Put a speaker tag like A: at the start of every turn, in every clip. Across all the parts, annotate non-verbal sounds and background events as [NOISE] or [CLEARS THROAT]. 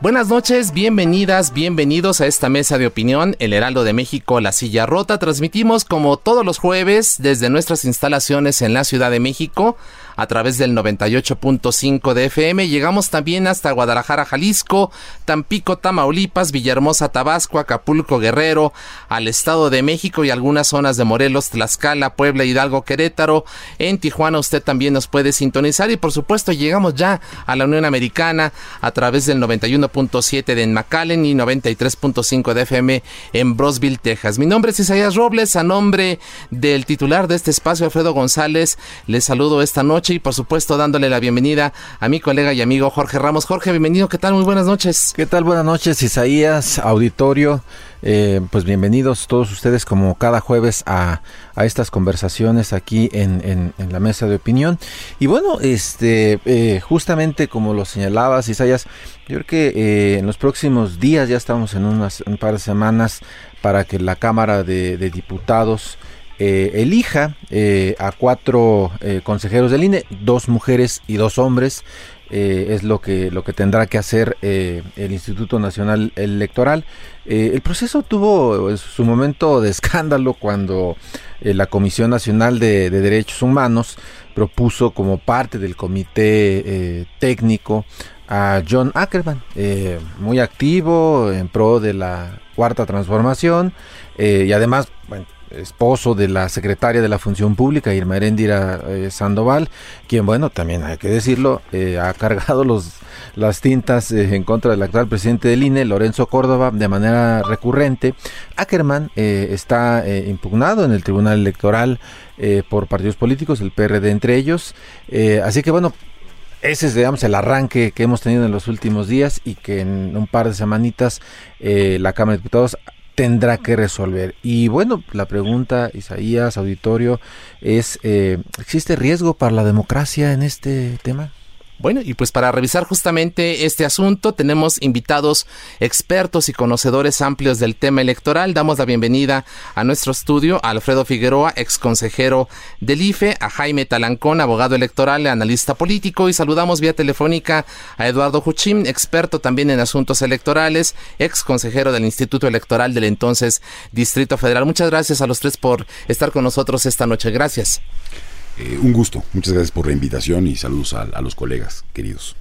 A: Buenas noches, bienvenidas, bienvenidos a esta mesa de opinión, El Heraldo de México, La Silla Rota. Transmitimos como todos los jueves desde nuestras instalaciones en la Ciudad de México a través del 98.5 de FM. Llegamos también hasta Guadalajara, Jalisco, Tampico, Tamaulipas, Villahermosa, Tabasco, Acapulco, Guerrero, al Estado de México y algunas zonas de Morelos, Tlaxcala, Puebla, Hidalgo, Querétaro. En Tijuana usted también nos puede sintonizar y por supuesto llegamos ya a la Unión Americana a través del 91.7 de McAllen y 93.5 de FM en Brosville, Texas. Mi nombre es Isaías Robles, a nombre del titular de este espacio, Alfredo González, les saludo esta noche y por supuesto dándole la bienvenida a mi colega y amigo Jorge Ramos. Jorge, bienvenido, ¿qué tal? Muy buenas noches.
B: ¿Qué tal? Buenas noches, Isaías, auditorio. Eh, pues bienvenidos todos ustedes como cada jueves a, a estas conversaciones aquí en, en, la mesa de opinión. Y bueno, este eh, justamente como lo señalabas, Isaías, yo creo que eh, en los próximos días, ya estamos en unas, un par de semanas, para que la Cámara de Diputados eh, elija eh, a cuatro eh, consejeros del INE, dos mujeres y dos hombres. es lo que, lo que tendrá que hacer el Instituto Nacional Electoral. el proceso tuvo su momento de escándalo cuando la Comisión Nacional de, de, Derechos Humanos propuso como parte del comité técnico a John Ackerman, muy activo en pro de la cuarta transformación y además, bueno, esposo de la secretaria de la Función Pública, Irma Heréndira eh, Sandoval, quien, bueno, también hay que decirlo, eh, ha cargado los, las tintas eh, en contra del actual presidente del INE, Lorenzo Córdoba, de manera recurrente. Ackerman está impugnado en el Tribunal Electoral por partidos políticos, el PRD entre ellos. así que, bueno, ese es, digamos, el arranque que hemos tenido en los últimos días y que en un par de semanitas la Cámara de Diputados tendrá que resolver. Y bueno, la pregunta, Isaías, auditorio, es, eh, ¿existe riesgo para la democracia en este tema?
A: Bueno, y pues para revisar justamente este asunto tenemos invitados expertos y conocedores amplios del tema electoral. Damos la bienvenida a nuestro estudio a Alfredo Figueroa, ex consejero del IFE, a Jaime Talancón, abogado electoral analista político, y saludamos vía telefónica a Eduardo Juchín, experto también en asuntos electorales, ex consejero del Instituto Electoral del entonces Distrito Federal. Muchas gracias a los tres por estar con nosotros esta noche. Gracias.
C: Eh, un gusto, muchas gracias por la invitación y saludos a, a los colegas queridos.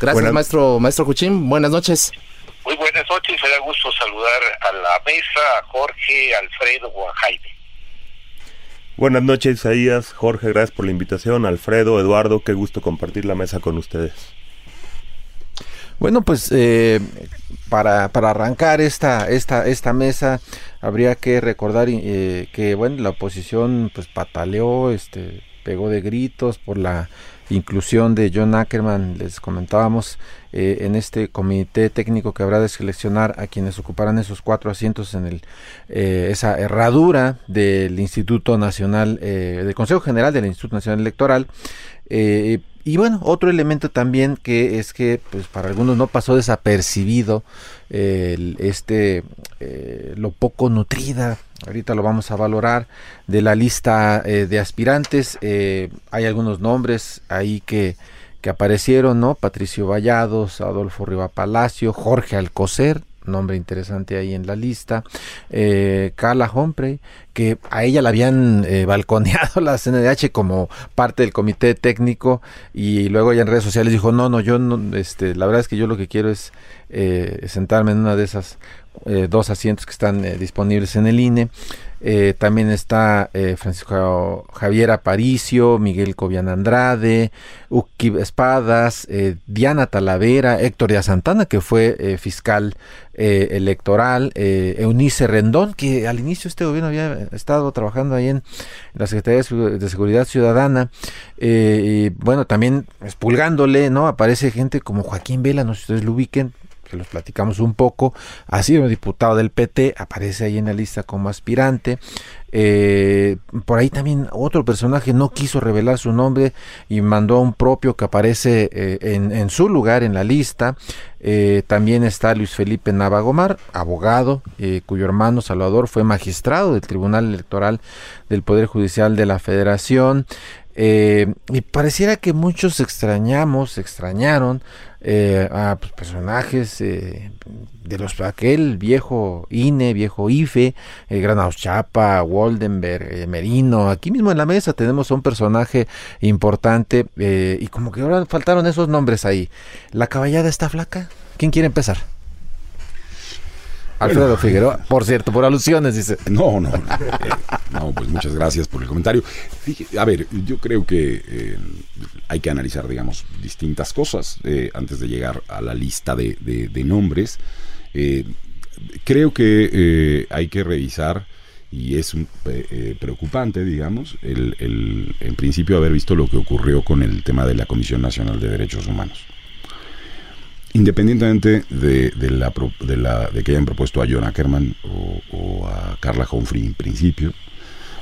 A: Gracias, buenas, maestro, maestro Cuchín. Buenas noches.
D: Muy buenas noches, me da gusto saludar a la mesa, a Jorge, a Alfredo o a Jaime.
E: Buenas noches, Isaías, Jorge, gracias por la invitación. Alfredo, Eduardo, qué gusto compartir la mesa con ustedes.
B: Bueno, pues eh, para, para, arrancar esta, esta, esta mesa habría que recordar eh, que bueno, la oposición pues pataleó, este, pegó de gritos por la inclusión de John Ackerman, les comentábamos, eh, en este comité técnico que habrá de seleccionar a quienes ocuparán esos cuatro asientos en el, eh, esa herradura del Instituto Nacional, eh, del Consejo General del Instituto Nacional Electoral. Eh, y bueno, otro elemento también que es que pues para algunos no pasó desapercibido este eh, lo poco nutrida, ahorita lo vamos a valorar, de la lista eh, de aspirantes. Eh, hay algunos nombres ahí que, que aparecieron, ¿no? Patricio Vallados, Adolfo Riva Palacio, Jorge Alcocer, nombre interesante ahí en la lista. Eh, Carla Humphrey, que a ella la habían eh, [LAUGHS] balconeado la CNDH como parte del comité técnico y luego ya en redes sociales dijo, no, no, yo no, este, la verdad es que yo lo que quiero es eh, sentarme en una de esas dos asientos que están disponibles en el INE. Eh, también está eh, Francisco Javier Aparicio, Miguel Cobian Andrade, Uki Espadas, eh, Diana Talavera, Héctor Díaz Santana, que fue fiscal electoral, Eunice Rendón, que al inicio este gobierno había estado trabajando ahí en la Secretaría de Seguridad Ciudadana. y bueno, también expulgándole, ¿no? Aparece gente como Joaquín Vela, no sé si ustedes lo ubiquen, que los platicamos un poco, ha sido diputado del PT, aparece ahí en la lista como aspirante. Eh, por ahí también otro personaje no quiso revelar su nombre y mandó a un propio que aparece eh, en, su lugar en la lista. Eh, también está Luis Felipe Navagomar, abogado, cuyo hermano Salvador fue magistrado del Tribunal Electoral del Poder Judicial de la Federación. Y pareciera que muchos extrañamos, extrañaron eh, a pues, personajes eh, de los aquel viejo INE, viejo IFE, eh, Granados Chapa, Waldenberg, eh, Merino. Aquí mismo en la mesa tenemos un personaje importante y como que ahora faltaron esos nombres ahí. La caballada está flaca. ¿Quién quiere empezar? Alfredo Figueroa, por cierto, por alusiones, dice.
C: No, no, no, pues muchas gracias por el comentario. A ver, yo creo que eh, hay que analizar, digamos, distintas cosas eh, antes de llegar a la lista de, nombres. Eh, creo que hay que revisar, y es preocupante, digamos, el, en principio haber visto lo que ocurrió con el tema de la Comisión Nacional de Derechos Humanos independientemente de, la, de, que hayan propuesto a John Ackerman o, a Carla Humphrey en principio,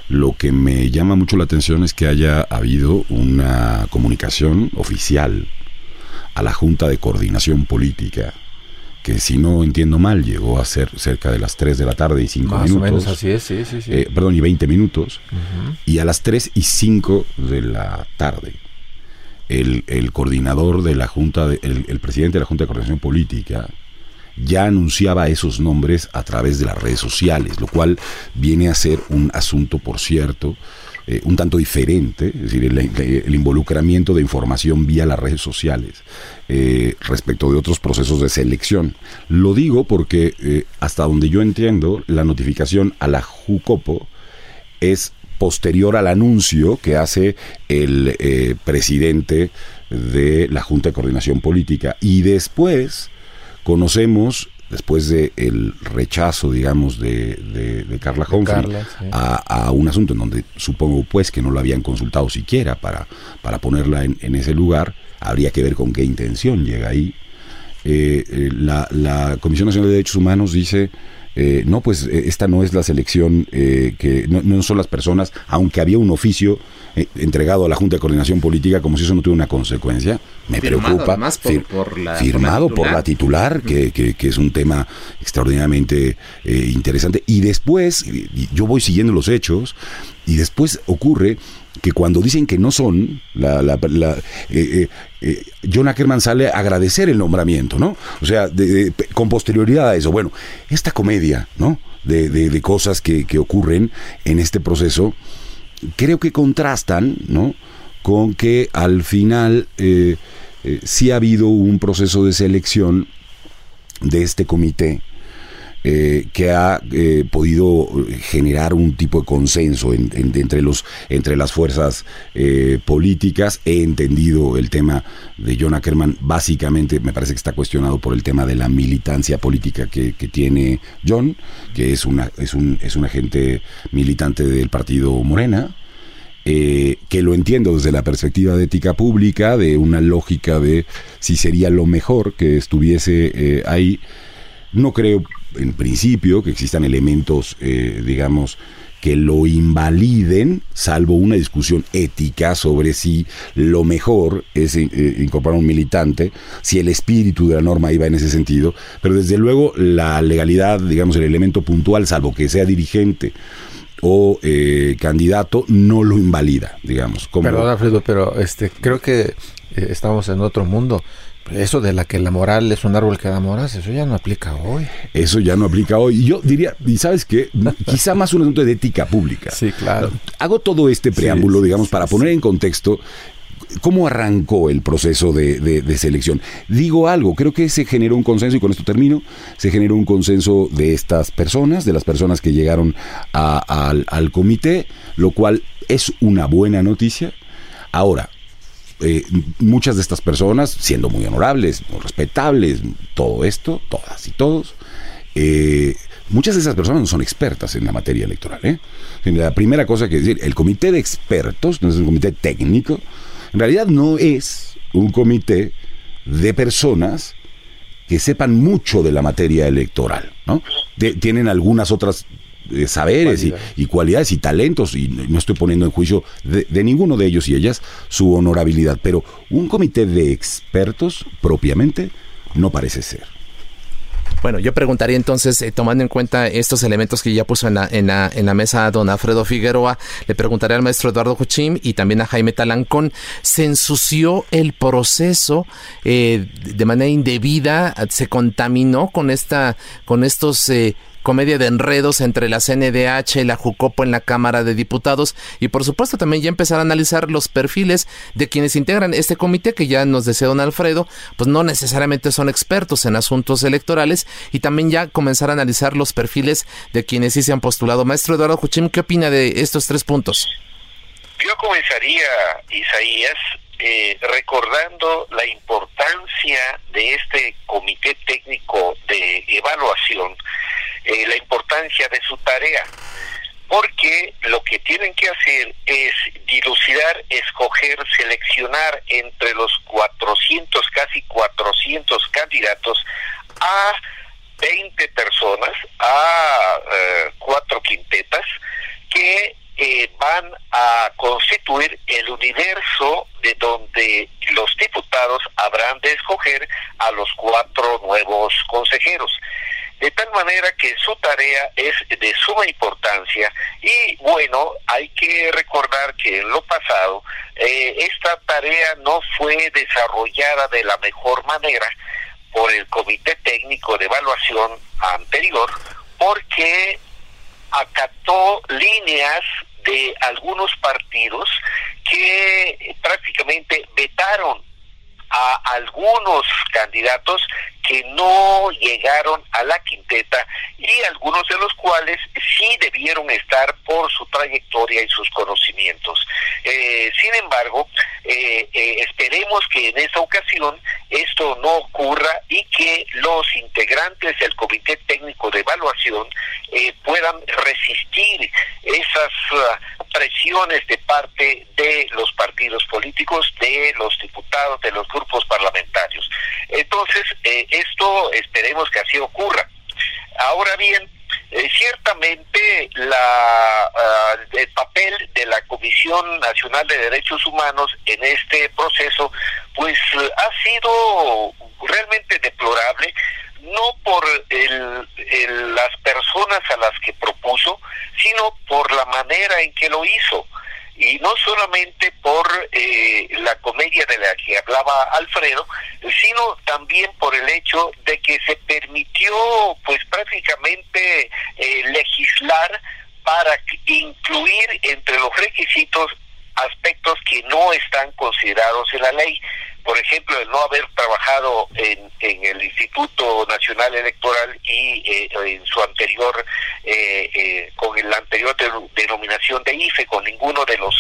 C: lo que me llama mucho la atención es que haya habido una comunicación oficial a la Junta de Coordinación Política, que si no entiendo mal llegó a ser cerca de las 3 de la tarde y 5 minutos.
B: Más o menos así es, sí, sí, sí.
C: Eh, perdón, y 20 minutos. Y a las 3 y 5 de la tarde el, coordinador de la Junta, el, presidente de la Junta de Coordinación Política, ya anunciaba esos nombres a través de las redes sociales, lo cual viene a ser un asunto, por cierto, eh, un tanto diferente, es decir, el, involucramiento de información vía las redes sociales eh, respecto de otros procesos de selección. Lo digo porque eh, hasta donde yo entiendo, la notificación a la JUCOPO es posterior al anuncio que hace el eh, presidente de la Junta de Coordinación Política. Y después conocemos, después del el rechazo, digamos, de, de, Carla Humphrey a, un asunto en donde supongo pues que no lo habían consultado siquiera para, para ponerla en, ese lugar, habría que ver con qué intención llega ahí. Eh, eh, la, la Comisión Nacional de Derechos Humanos dice eh, no, pues eh, esta no es la selección eh, que no, son las personas, aunque había un oficio entregado a la Junta de Coordinación Política como si eso no tuviera una consecuencia. Me preocupa. firmado por la titular, que, que, es un tema extraordinariamente interesante. Y después, yo voy siguiendo los hechos, y después ocurre que cuando dicen que no son, la, la, eh, eh, eh, John Ackerman sale a agradecer el nombramiento, ¿no? O sea, con posterioridad a eso. Bueno, esta comedia, ¿no? De, de cosas que, que, ocurren en este proceso, creo que contrastan, ¿no? Con que al final sí ha habido un proceso de selección de este comité eh, que ha eh, podido generar un tipo de consenso entre, los, entre las fuerzas eh, políticas. He entendido el tema de John Ackerman, básicamente me parece que está cuestionado por el tema de la militancia política que, tiene John, que es, una, es, un, es un agente militante del partido Morena. que lo entiendo desde la perspectiva de ética pública, de una lógica de si sería lo mejor que estuviese ahí. No creo en principio, que existan elementos, eh, digamos, que lo invaliden, salvo una discusión ética sobre si lo mejor es eh, incorporar un militante, si el espíritu de la norma iba en ese sentido, pero desde luego la legalidad, digamos, el elemento puntual, salvo que sea dirigente o eh, candidato, no lo invalida, digamos.
B: Perdón, Alfredo, pero este, creo que estamos en otro mundo Eso de la que la moral es un árbol que da moras, eso ya no aplica hoy.
C: Eso ya no aplica hoy. Y yo diría, y sabes qué, quizá más un asunto de ética pública.
B: Sí, claro.
C: Hago todo este preámbulo,
B: Sí,
C: digamos,
B: sí,
C: para
B: sí,
C: poner en contexto cómo arrancó el proceso de, de- de selección. Digo algo, creo que se generó un consenso, y con esto termino, se generó un consenso de estas personas, de las personas que llegaron a- al, al comité, lo cual es una buena noticia. Ahora, eh, muchas de estas personas, siendo muy honorables, muy respetables, todo esto, todas y todos, eh, muchas de esas personas no son expertas en la materia electoral. ¿eh? La primera cosa que decir, el comité de expertos, no es un comité técnico, en realidad no es un comité de personas que sepan mucho de la materia electoral, ¿no? Tienen algunas otras eh, saberes y, y cualidades y talentos, y no estoy poniendo en juicio de, de ninguno de ellos y ellas su honorabilidad, pero un comité de expertos propiamente no parece ser.
A: Bueno, yo preguntaría entonces, eh, tomando en cuenta estos elementos que ya puso en la, en, la, en la mesa don Alfredo Figueroa, le preguntaré al maestro Eduardo Juchim y también a Jaime Talancón, ¿se ensució el proceso eh, de manera indebida? ¿Se contaminó con, esta, con estos... eh, comedia de enredos entre la CNDH y la Jucopo en la Cámara de Diputados y por supuesto también ya empezar a analizar los perfiles de quienes integran este comité que ya nos decía don Alfredo, pues no necesariamente son expertos en asuntos electorales y también ya comenzar a analizar los perfiles de quienes sí se han postulado. Maestro Eduardo Juchim, ¿qué opina de estos tres puntos?
D: Yo comenzaría, Isaías, eh, recordando la importancia de este comité técnico de evaluación, eh, la importancia de su tarea, porque lo que tienen que hacer es dilucidar, escoger, seleccionar entre los 400, casi 400 candidatos a 20 personas, a eh, cuatro quintetas, que eh, van a constituir el universo de donde los diputados habrán de escoger a los cuatro nuevos consejeros. De tal manera que su tarea es de suma importancia y bueno, hay que recordar que en lo pasado eh, esta tarea no fue desarrollada de la mejor manera por el Comité Técnico de Evaluación anterior porque acató líneas de algunos partidos que prácticamente vetaron a algunos candidatos que no llegaron a la quinteta y algunos de los cuales sí debieron estar por su trayectoria y sus conocimientos. Eh, sin embargo, eh, eh, esperemos que en esta ocasión esto no ocurra y que los integrantes del Comité Técnico de Evaluación puedan resistir esas uh, presiones de parte de los partidos políticos, de los diputados, de los grupos parlamentarios. Entonces, eh, esto esperemos que así ocurra. Ahora bien, eh, ciertamente la, uh, el papel de la Comisión Nacional de Derechos Humanos en este proceso, pues ha sido realmente deplorable, no por el, las personas a las que propuso, sino por la manera en que lo hizo y no solamente por eh, la comedia de la que hablaba Alfredo, sino también por el hecho de que se permitió pues prácticamente eh, legislar para incluir entre los requisitos aspectos que no están considerados en la ley. Por ejemplo, el no haber trabajado en, en el Instituto Nacional Electoral y eh, en su anterior, eh, eh, con la anterior de, denominación de IFE, con ninguno de los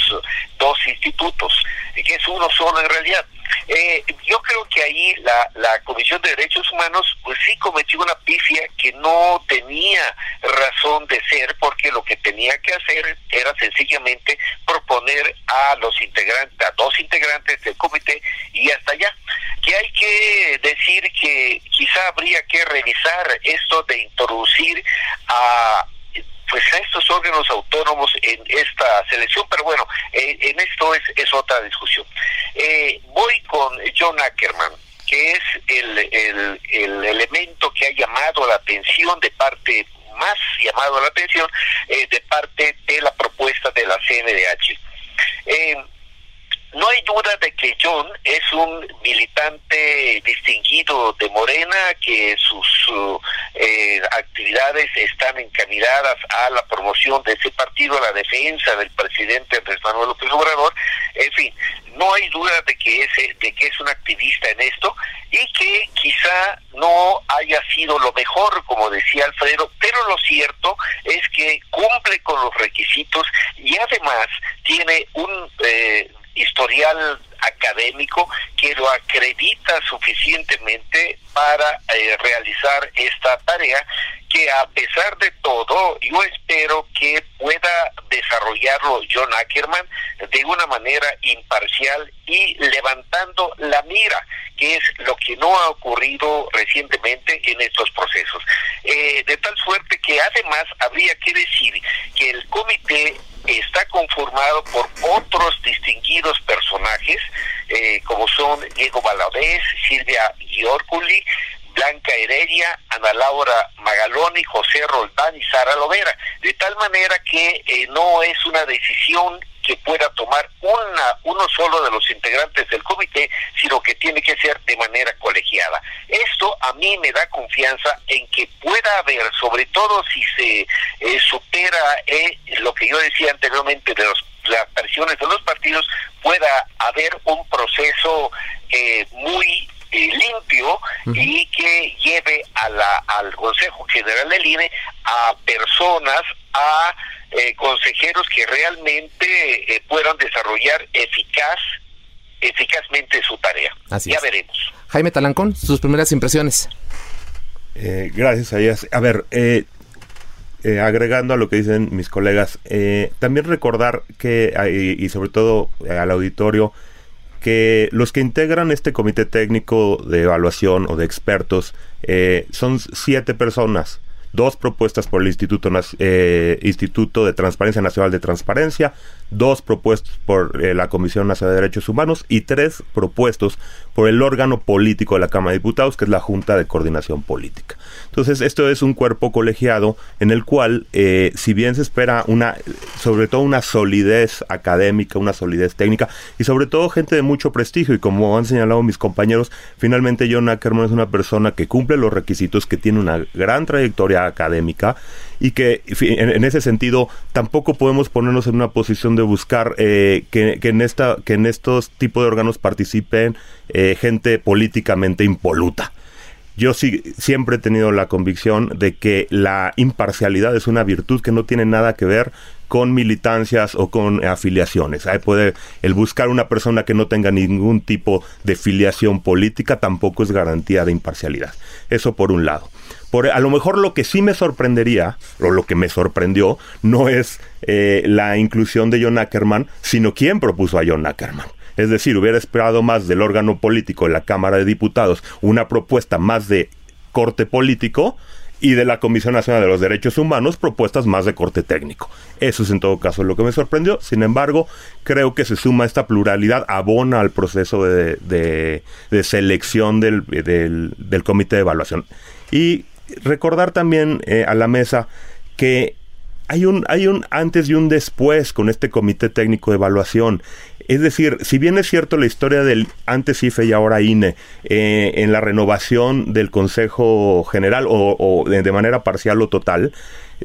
D: dos institutos, que es uno solo en realidad. Eh, yo creo que ahí la, la Comisión de Derechos Humanos pues sí cometió una pifia que no tenía razón de ser porque lo que tenía que hacer era sencillamente proponer a los integrantes, a dos integrantes del comité y hasta allá. Que hay que decir que quizá habría que revisar esto de introducir a pues a estos órganos autónomos en esta selección, pero bueno, eh, en esto es, otra discusión. Eh, voy con John Ackerman, que es el, el, el, elemento que ha llamado la atención de parte, más llamado la atención, eh, de parte de la propuesta de la CNDH. No hay duda de que John es un militante distinguido de Morena, que sus eh, actividades están encaminadas a la promoción de ese partido, a la defensa del presidente Andrés Manuel López Obrador. En fin, no hay duda de que es, de que es un activista en esto y que quizá no haya sido lo mejor, como decía Alfredo, pero lo cierto es que cumple con los requisitos y además tiene un eh, historial académico que lo acredita suficientemente para eh, realizar esta tarea que a pesar de todo yo espero que pueda desarrollarlo John Ackerman de una manera imparcial y levantando la mira, que es lo que no ha ocurrido recientemente en estos procesos. Eh, de tal suerte que además habría que decir que el comité está conformado por otros distinguidos personajes, eh, como son Diego Valadez, Silvia Giorculi, Blanca Heredia, Ana Laura Magaloni, José Roldán y Sara Lovera, de tal manera que eh, no es una decisión que pueda tomar una, uno solo de los integrantes del comité, sino que tiene que ser de manera colegiada. Esto a mí me da confianza en que pueda haber, sobre todo si se eh, supera eh, lo que yo decía anteriormente de los, las presiones de los partidos, pueda haber un proceso eh, muy limpio y que lleve a la, al Consejo General del INE a personas, a eh, consejeros que realmente eh, puedan desarrollar eficaz eficazmente su tarea. ya veremos.
A: Jaime Talancón, sus primeras impresiones.
E: Eh, gracias, Ayas. A ver, agregando a lo que dicen mis colegas, también recordar que, y sobre todo al auditorio, que los que integran este comité técnico de evaluación o de expertos son siete personas dos propuestas por el Instituto, eh, Instituto de Transparencia Nacional de Transparencia, dos propuestos por eh, la Comisión Nacional de Derechos Humanos y tres propuestos por el órgano político de la Cámara de Diputados, que es la Junta de Coordinación Política. Entonces, esto es un cuerpo colegiado en el cual, eh, si bien se espera una, sobre todo una solidez académica, una solidez técnica y sobre todo gente de mucho prestigio, y como han señalado mis compañeros, finalmente John Ackerman es una persona que cumple los requisitos, que tiene una gran trayectoria académica y que en, ese sentido tampoco podemos ponernos en una posición de buscar eh, que, en esta que en estos tipos de órganos participen eh, gente políticamente impoluta. Yo sí, siempre he tenido la convicción de que la imparcialidad es una virtud que no tiene nada que ver con militancias o con afiliaciones. Ahí puede el buscar una persona que no tenga ningún tipo de filiación política tampoco es garantía de imparcialidad. Eso por un lado a lo mejor lo que sí me sorprendería, o lo que me sorprendió, no es eh, la inclusión de John Ackerman, sino quién propuso a John Ackerman. Es decir, hubiera esperado más del órgano político la Cámara de Diputados una propuesta más de corte político y de la Comisión Nacional de los Derechos Humanos propuestas más de corte técnico. Eso es en todo caso lo que me sorprendió. Sin embargo, creo que se suma esta pluralidad, abona al proceso de, selección del comité de evaluación. Y recordar también eh, a la mesa que hay un, hay un antes y un después con este comité técnico de evaluación. Es decir, si bien es cierto la historia del antes IFE y ahora INE eh, en la renovación del Consejo General o, de, manera parcial o total,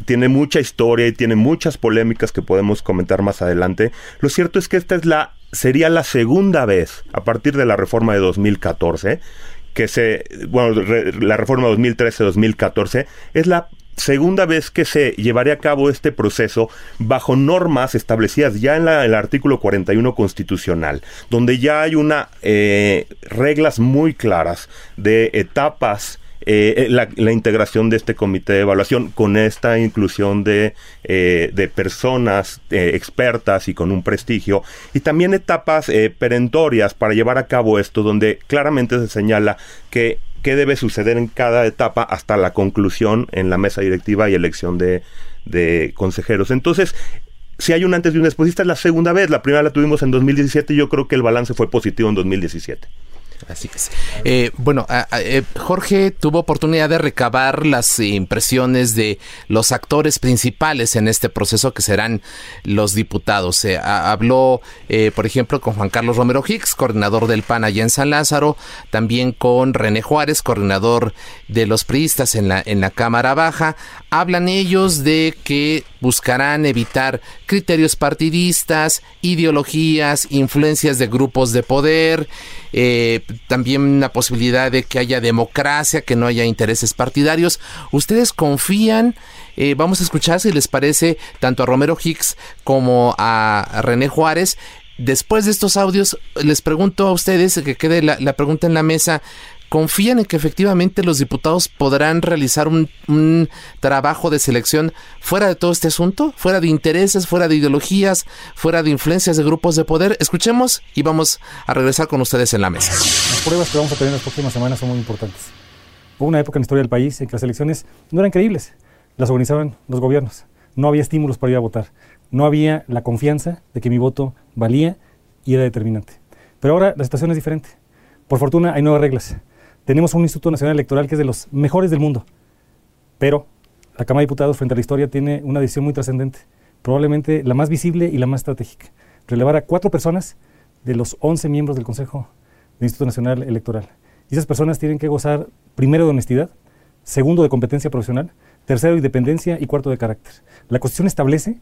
E: tiene mucha historia y tiene muchas polémicas que podemos comentar más adelante. Lo cierto es que esta es la sería la segunda vez a partir de la reforma de 2014 que se, bueno, la reforma 2013-2014 es la segunda vez que se llevaría a cabo este proceso bajo normas establecidas ya en, el artículo 41 constitucional, donde ya hay una eh, reglas muy claras de etapas eh, la, integración de este comité de evaluación con esta inclusión de, eh, personas eh, expertas y con un prestigio y también etapas perentorias para llevar a cabo esto donde claramente se señala que qué debe suceder en cada etapa hasta la conclusión en la mesa directiva y elección de, consejeros. Entonces, si hay un antes y un después, esta es la segunda vez, la primera la tuvimos en 2017 y yo creo que el balance fue positivo en 2017.
A: Así que sí. Eh, bueno, eh, Jorge tuvo oportunidad de recabar las impresiones de los actores principales en este proceso que serán los diputados. habló, eh, por ejemplo, con Juan Carlos Romero Hicks, coordinador del PAN allá en San Lázaro, también con René Juárez, coordinador de los priistas en la, en la Cámara Baja. Hablan ellos de que buscarán evitar criterios partidistas, ideologías, influencias de grupos de poder, eh, también la posibilidad de que haya democracia, que no haya intereses partidarios. ¿Ustedes confían? Eh, vamos a escuchar si les parece tanto a Romero Hicks como a René Juárez. Después de estos audios, les pregunto a ustedes, que quede la pregunta en la mesa, confían en que efectivamente los diputados podrán realizar un, trabajo de selección fuera de todo este asunto, fuera de intereses, fuera de ideologías, fuera de influencias de grupos de poder. Escuchemos y vamos a regresar con ustedes en la mesa.
F: Las pruebas que vamos a tener en las próximas semanas son muy importantes. Hubo una época en la historia del país en que las elecciones no eran creíbles, las organizaban los gobiernos. No había estímulos para ir a votar. No había la confianza de que mi voto valía y era determinante. Pero ahora la situación es diferente. Por fortuna hay nuevas reglas tenemos un Instituto Nacional Electoral que es de los mejores del mundo, pero la Cámara de Diputados frente a la historia tiene una decisión muy trascendente, probablemente la más visible y la más estratégica, relevar a cuatro personas de los 11 miembros del Consejo del Instituto Nacional Electoral. Y esas personas tienen que gozar primero de honestidad, segundo de competencia profesional, tercero de independencia y cuarto de carácter. La Constitución establece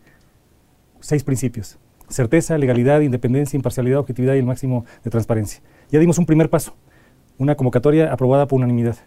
F: seis principios. Certeza, legalidad, independencia, imparcialidad, objetividad y el máximo de transparencia. Ya dimos un primer paso una convocatoria aprobada por unanimidad.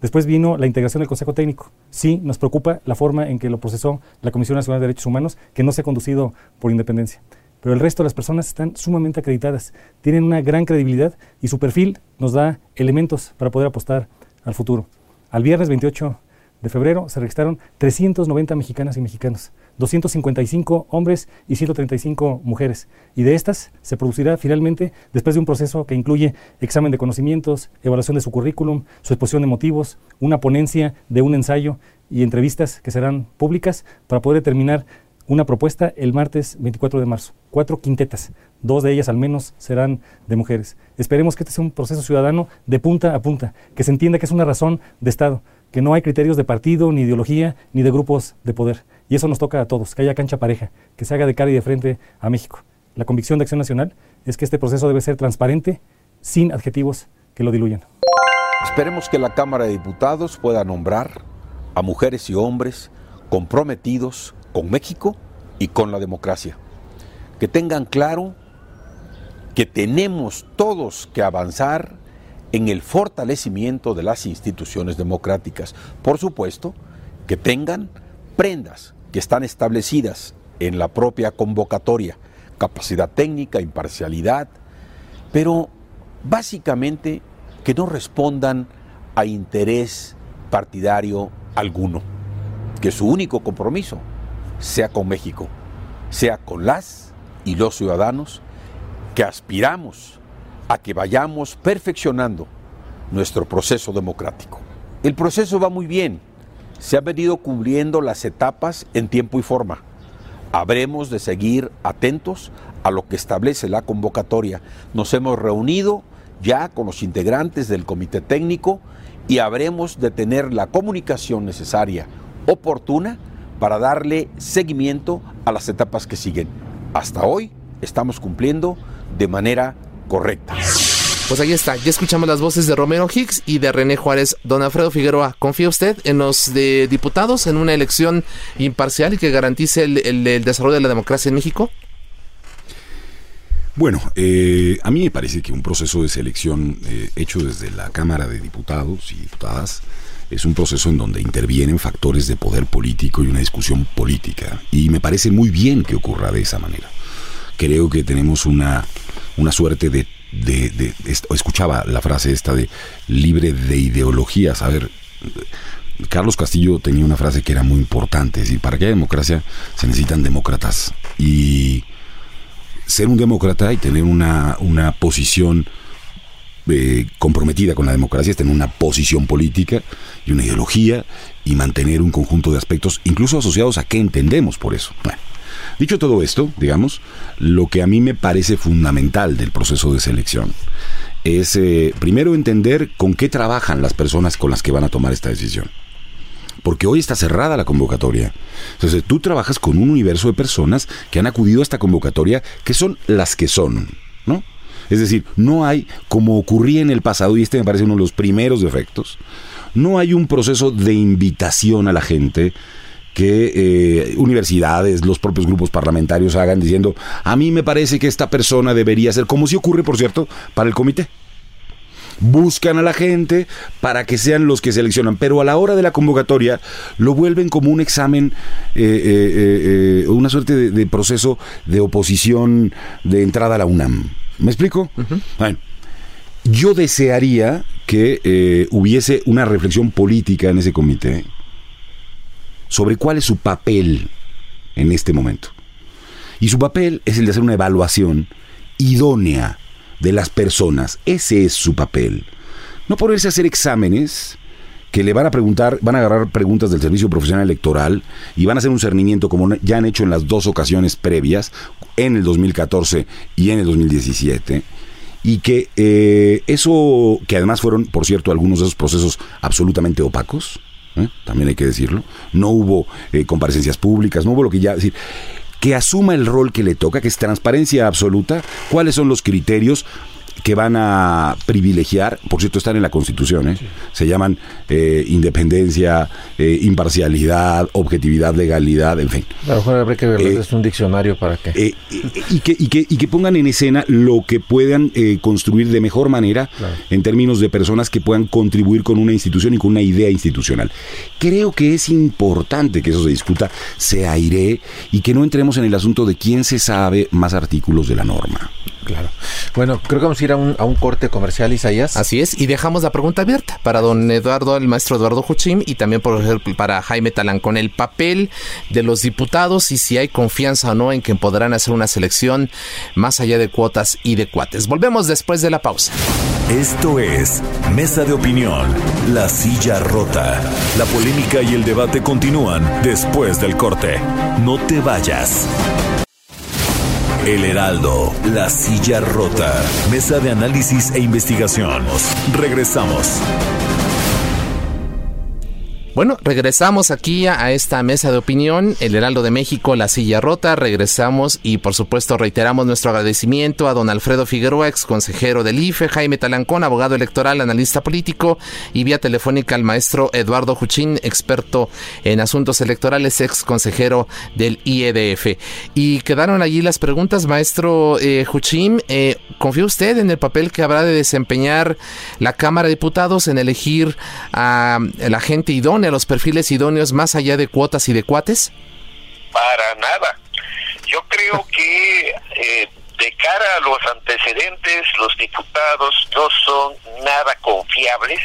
F: Después vino la integración del Consejo Técnico. Sí, nos preocupa la forma en que lo procesó la Comisión Nacional de Derechos Humanos, que no se ha conducido por independencia. Pero el resto de las personas están sumamente acreditadas, tienen una gran credibilidad y su perfil nos da elementos para poder apostar al futuro. Al viernes 28 de febrero se registraron 390 mexicanas y mexicanos. 255 hombres y 135 mujeres. Y de estas se producirá finalmente, después de un proceso que incluye examen de conocimientos, evaluación de su currículum, su exposición de motivos, una ponencia de un ensayo y entrevistas que serán públicas para poder determinar una propuesta el martes 24 de marzo. Cuatro quintetas, dos de ellas al menos serán de mujeres. Esperemos que este sea un proceso ciudadano de punta a punta, que se entienda que es una razón de Estado, que no hay criterios de partido, ni ideología, ni de grupos de poder y eso nos toca a todos, que haya cancha pareja, que se haga de cara y de frente a México. La convicción de Acción Nacional es que este proceso debe ser transparente, sin adjetivos que lo diluyan.
G: Esperemos que la Cámara de Diputados pueda nombrar a mujeres y hombres comprometidos con México y con la democracia. Que tengan claro que tenemos todos que avanzar en el fortalecimiento de las instituciones democráticas. Por supuesto, que tengan prendas que están establecidas en la propia convocatoria, capacidad técnica, imparcialidad, pero básicamente que no respondan a interés partidario alguno, que su único compromiso sea con México, sea con las y los ciudadanos que aspiramos a que vayamos perfeccionando nuestro proceso democrático. El proceso va muy bien, se han venido cubriendo las etapas en tiempo y forma. Habremos de seguir atentos a lo que establece la convocatoria. Nos hemos reunido ya con los integrantes del comité técnico y habremos de tener la comunicación necesaria, oportuna, para darle seguimiento a las etapas que siguen. Hasta hoy estamos cumpliendo de manera correcta.
A: Pues ahí está, ya escuchamos las voces de Romero Hicks y de René Juárez. Don Alfredo Figueroa, ¿confía usted en los de diputados en una elección imparcial y que garantice el, desarrollo de la democracia en México?
C: Bueno, eh, a mí me parece que un proceso de selección eh, hecho desde la Cámara de Diputados y Diputadas es un proceso en donde intervienen factores de poder político y una discusión política. Y me parece muy bien que ocurra de esa manera. Creo que tenemos una, una suerte de de, escuchaba la frase esta de libre de ideologías. A ver, Carlos Castillo tenía una frase que era muy importante, es para que haya democracia se necesitan demócratas. Y ser un demócrata y tener una, una posición eh, comprometida con la democracia es tener una posición política y una ideología y mantener un conjunto de aspectos, incluso asociados a qué entendemos por eso. Bueno, Dicho todo esto, digamos, lo que a mí me parece fundamental del proceso de selección es eh, primero entender con qué trabajan las personas con las que van a tomar esta decisión. Porque hoy está cerrada la convocatoria. Entonces tú trabajas con un universo de personas que han acudido a esta convocatoria que son las que son, ¿no? Es decir, no hay, como ocurría en el pasado, y este me parece uno de los primeros defectos, no hay un proceso de invitación a la gente que eh, universidades, los propios grupos parlamentarios hagan diciendo, a mí me parece que esta persona debería ser, como si ocurre, por cierto, para el comité. Buscan a la gente para que sean los que seleccionan, pero a la hora de la convocatoria lo vuelven como un examen, eh, eh, una suerte de, proceso de oposición de entrada a la UNAM. ¿Me explico? Bueno, yo desearía que hubiese una reflexión política en ese comité sobre cuál es su papel en este momento. Y su papel es el de hacer una evaluación idónea de las personas. Ese es su papel. No ponerse a hacer exámenes que le van a preguntar, van a agarrar preguntas del Servicio Profesional Electoral y van a hacer un cernimiento como ya han hecho en las dos ocasiones previas, en el 2014 y en el 2017 y que eh, eso, que además fueron, por cierto, algunos de esos procesos absolutamente opacos, ¿eh? también hay que decirlo. No hubo eh, comparecencias públicas, no hubo lo que ya decir que asuma el rol que le toca, que es transparencia absoluta, cuáles son los criterios que van a privilegiar, por cierto, están en la Constitución, ¿eh? se llaman eh, independencia, eh, imparcialidad, objetividad, legalidad, en fin.
B: A lo mejor habría que ver es un diccionario para
C: que... y, que, y, que, y que pongan en escena lo que puedan construir de mejor manera en términos de personas que puedan contribuir con una institución y con una idea institucional. Creo que es importante que eso se discuta, se aire y que no entremos en el asunto de quién se sabe más artículos de la norma.
B: Claro. Bueno, creo que vamos a ir a un, a un corte comercial, Isaías.
A: Así es, y dejamos la pregunta abierta para don Eduardo, el maestro Eduardo Juchim, y también por ejemplo para Jaime Talán, con el papel de los diputados y si hay confianza o no en que podrán hacer una selección más allá de cuotas y de cuates. Volvemos después de la pausa.
H: Esto es Mesa de Opinión, La Silla Rota. La polémica y el debate continúan después del corte. No te vayas. El Heraldo, La Silla Rota, Mesa de Análisis e Investigación. Regresamos.
A: Bueno, regresamos aquí a, esta mesa de opinión, el Heraldo de México, la silla rota, regresamos y por supuesto reiteramos nuestro agradecimiento a don Alfredo Figueroa, ex consejero del IFE, Jaime Talancón, abogado electoral, analista político y vía telefónica al maestro Eduardo Juchín, experto en asuntos electorales, ex consejero del IEDF. Y quedaron allí las preguntas, maestro eh, Juchín, eh, ¿confía usted en el papel que habrá de desempeñar la Cámara de Diputados en elegir a la gente idónea a los perfiles idóneos más allá de cuotas y de cuates?
D: Para nada. Yo creo [LAUGHS] que eh, de cara a los antecedentes, los diputados no son nada confiables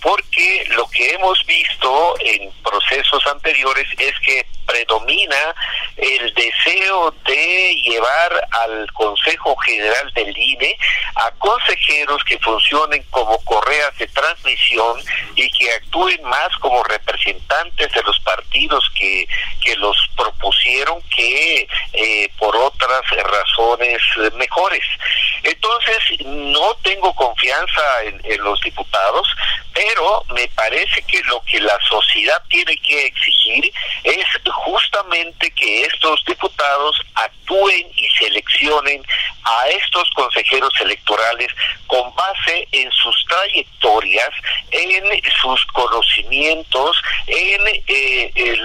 D: porque lo que hemos visto en procesos anteriores es que predomina el deseo de llevar al Consejo General del INE a consejeros que funcionen como correas de transmisión y que actúen más como representantes de los partidos que, que los propusieron que eh, por otras razones mejores. Entonces, no tengo confianza en, en los diputados, pero me parece que lo que la sociedad tiene que exigir es justamente que estos diputados actúen y seleccionen a estos consejeros electorales con base en sus trayectorias, en sus conocimientos, en, eh,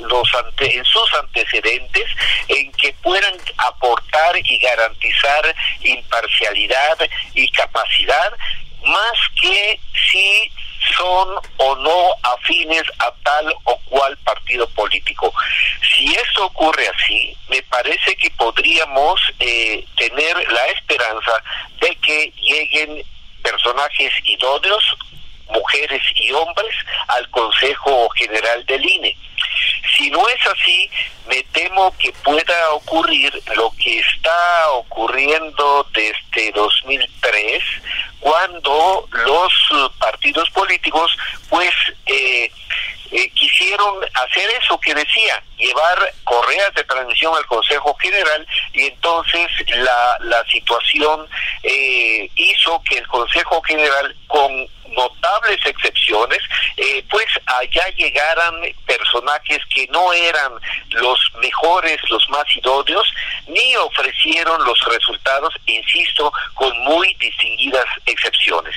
D: los en sus antecedentes, en que puedan aportar y garantizar imparcialidad y capacidad, más que si son o no afines a tal o cual partido político. Si esto ocurre así, me parece que podríamos eh, tener la esperanza de que lleguen personajes idóneos, mujeres y hombres, al Consejo General del INE. Si no es así, me temo que pueda ocurrir lo que está ocurriendo desde 2003, cuando los partidos políticos pues eh, eh, quisieron hacer eso que decía, llevar correas de transmisión al Consejo General y entonces la, la situación eh, hizo que el Consejo General con notables excepciones, eh, pues allá llegaran personajes que no eran los mejores, los más idóneos, ni ofrecieron los resultados, insisto, con muy distinguidas excepciones.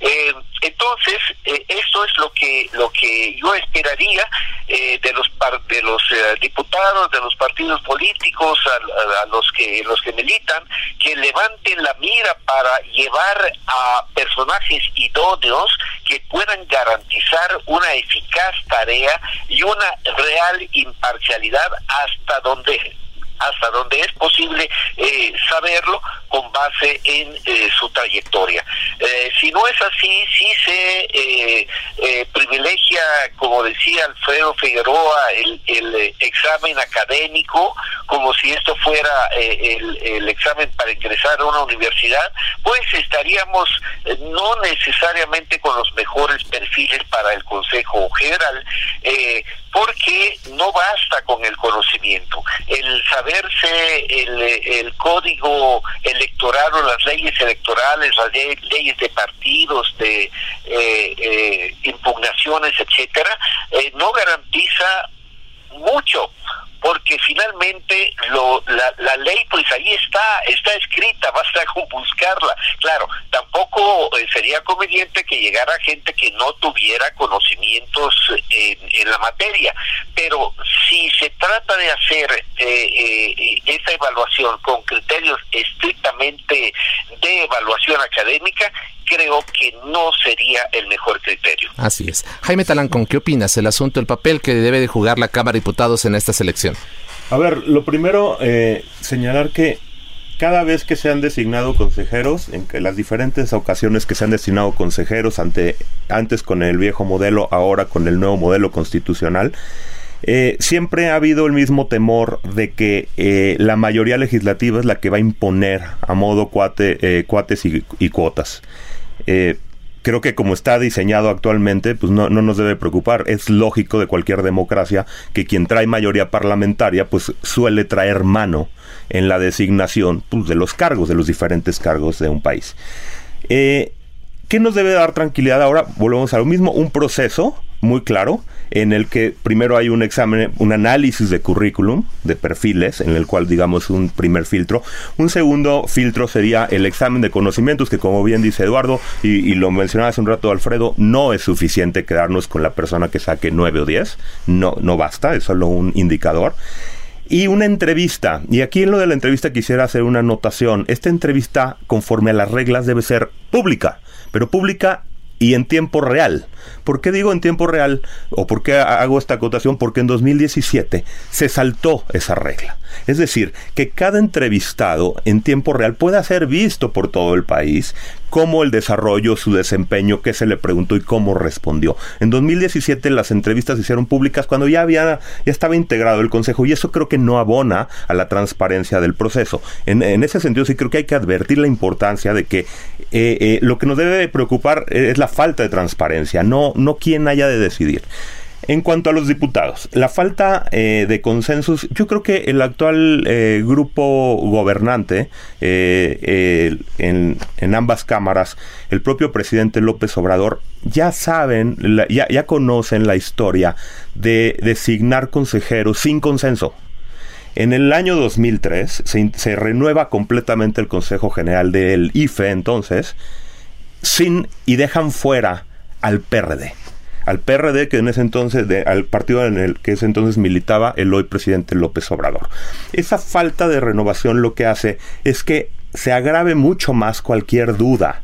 D: Eh, entonces, eh, esto es lo que lo que yo esperaría de los de los diputados, de los partidos políticos, a, los que los que militan, que levanten la mira para llevar a personajes idóneos que puedan garantizar una eficaz tarea y una real imparcialidad hasta donde hasta donde es posible eh, saberlo con base en eh, su trayectoria. Eh, si no es así, sí se privilegia, como decía Alfredo Figueroa, el, el examen académico, como si esto fuera el, el, examen para ingresar a una universidad, pues estaríamos no necesariamente con los mejores perfiles para el Consejo General, porque no basta con el conocimiento. El saberse el, código electoral o las leyes electorales, las leyes de partidos, de eh, eh, impugnaciones, etcétera, eh, no garantiza mucho porque finalmente lo, la, la, ley pues ahí está, está escrita, basta buscarla. Claro, tampoco eh, sería conveniente que llegara gente que no tuviera conocimientos en, en la materia, pero si se trata de hacer eh, eh, esa evaluación con criterios estrictamente de evaluación académica, creo que no sería el mejor criterio.
A: Así es. Jaime Talancón, ¿qué opinas? El asunto, el papel que debe de jugar la Cámara de Diputados en esta selección.
E: A ver, lo primero, eh, señalar que cada vez que se han designado consejeros, en que las diferentes ocasiones que se han designado consejeros ante, antes con el viejo modelo, ahora con el nuevo modelo constitucional, eh, siempre ha habido el mismo temor de que eh, la mayoría legislativa es la que va a imponer a modo cuate, cuates y, y cuotas. Eh, creo que como está diseñado actualmente, pues no, no, nos debe preocupar. Es lógico de cualquier democracia que quien trae mayoría parlamentaria, pues suele traer mano en la designación pues, de los cargos, de los diferentes cargos de un país. Eh, ¿Qué nos debe dar tranquilidad ahora? Volvemos a lo mismo, un proceso muy claro en el que primero hay un examen, un análisis de currículum, de perfiles, en el cual digamos un primer filtro. Un segundo filtro sería el examen de conocimientos, que como bien dice Eduardo, y, lo mencionaba hace un rato Alfredo, no es suficiente quedarnos con la persona que saque 9 o 10, no, no basta, es solo un indicador. Y una entrevista, y aquí en lo de la entrevista quisiera hacer una anotación, esta entrevista conforme a las reglas debe ser pública, pero pública y en tiempo real. ¿Por qué digo en tiempo real? ¿O por qué hago esta acotación? Porque en 2017 se saltó esa regla. Es decir, que cada entrevistado en tiempo real pueda ser visto por todo el país cómo el desarrollo, su desempeño, qué se le preguntó y cómo respondió. En 2017 las entrevistas se hicieron públicas cuando ya había, ya estaba integrado el Consejo y eso creo que no abona a la transparencia del proceso. En, ese sentido sí creo que hay que advertir la importancia de que eh, eh, lo que nos debe preocupar es la falta de transparencia, no, no quién haya de decidir. En cuanto a los diputados, la falta eh, de consensos, yo creo que el actual eh, grupo gobernante eh, en, en, ambas cámaras, el propio presidente López Obrador, ya saben, ya, ya conocen la historia de designar consejeros sin consenso. En el año 2003 se, se renueva completamente el Consejo General del IFE entonces, sin y dejan fuera al PRD al PRD, que en ese entonces, al partido en el que ese entonces militaba el hoy presidente López Obrador. Esa falta de renovación lo que hace es que se agrave mucho más cualquier duda